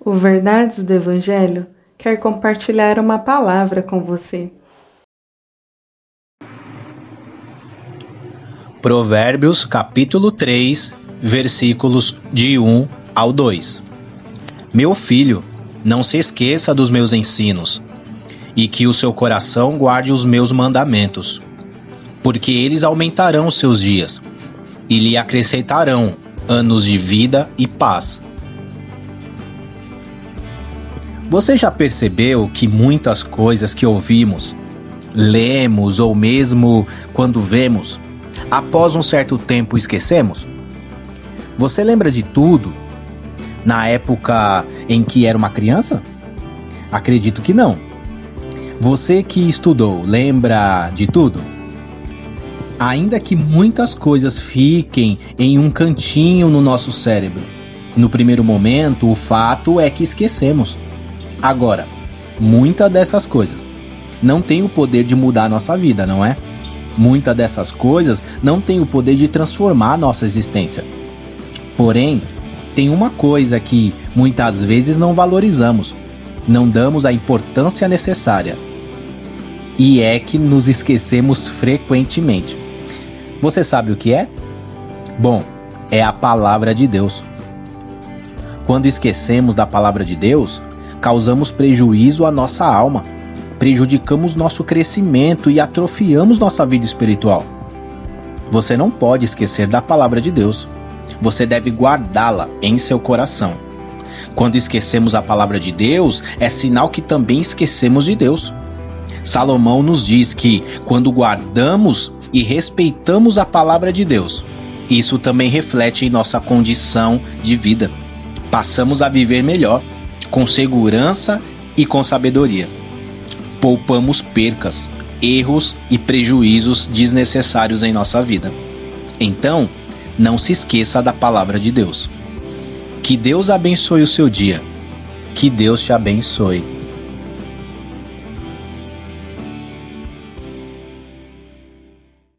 O Verdades do Evangelho quer compartilhar uma palavra com você. Provérbios capítulo 3, versículos de 1 ao 2. Meu filho, não se esqueça dos meus ensinos, e que o seu coração guarde os meus mandamentos, porque eles aumentarão os seus dias e lhe acrescentarão anos de vida e paz. Você já percebeu que muitas coisas que ouvimos, lemos ou mesmo quando vemos, após um certo tempo esquecemos? Você lembra de tudo na época em que era uma criança? Acredito que não. Você que estudou, lembra de tudo? Ainda que muitas coisas fiquem em um cantinho no nosso cérebro, no primeiro momento o fato é que esquecemos. Agora, muitas dessas coisas não tem o poder de mudar a nossa vida, não é? Muitas dessas coisas não tem o poder de transformar a nossa existência. Porém, tem uma coisa que muitas vezes não valorizamos, não damos a importância necessária. E é que nos esquecemos frequentemente. Você sabe o que é? Bom, é a palavra de Deus. Quando esquecemos da palavra de Deus, causamos prejuízo à nossa alma, prejudicamos nosso crescimento e atrofiamos nossa vida espiritual. Você não pode esquecer da palavra de Deus. Você deve guardá-la em seu coração. Quando esquecemos a palavra de Deus, é sinal que também esquecemos de Deus. Salomão nos diz que quando guardamos e respeitamos a palavra de Deus, isso também reflete em nossa condição de vida. Passamos a viver melhor com segurança e com sabedoria. Poupamos percas, erros e prejuízos desnecessários em nossa vida. Então, não se esqueça da palavra de Deus. Que Deus abençoe o seu dia. Que Deus te abençoe.